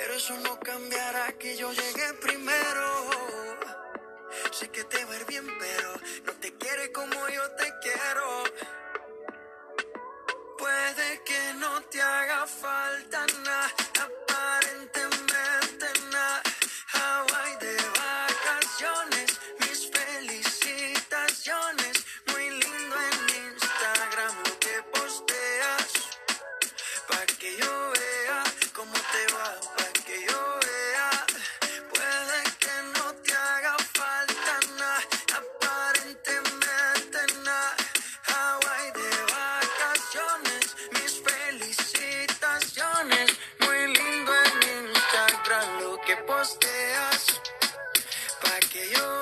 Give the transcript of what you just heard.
Pero eso no cambiará que yo llegué primero. Sé que te va bien, pero no te quiere como yo te quiero. Puede que no te haga falta nada, posteas. Pa' que yo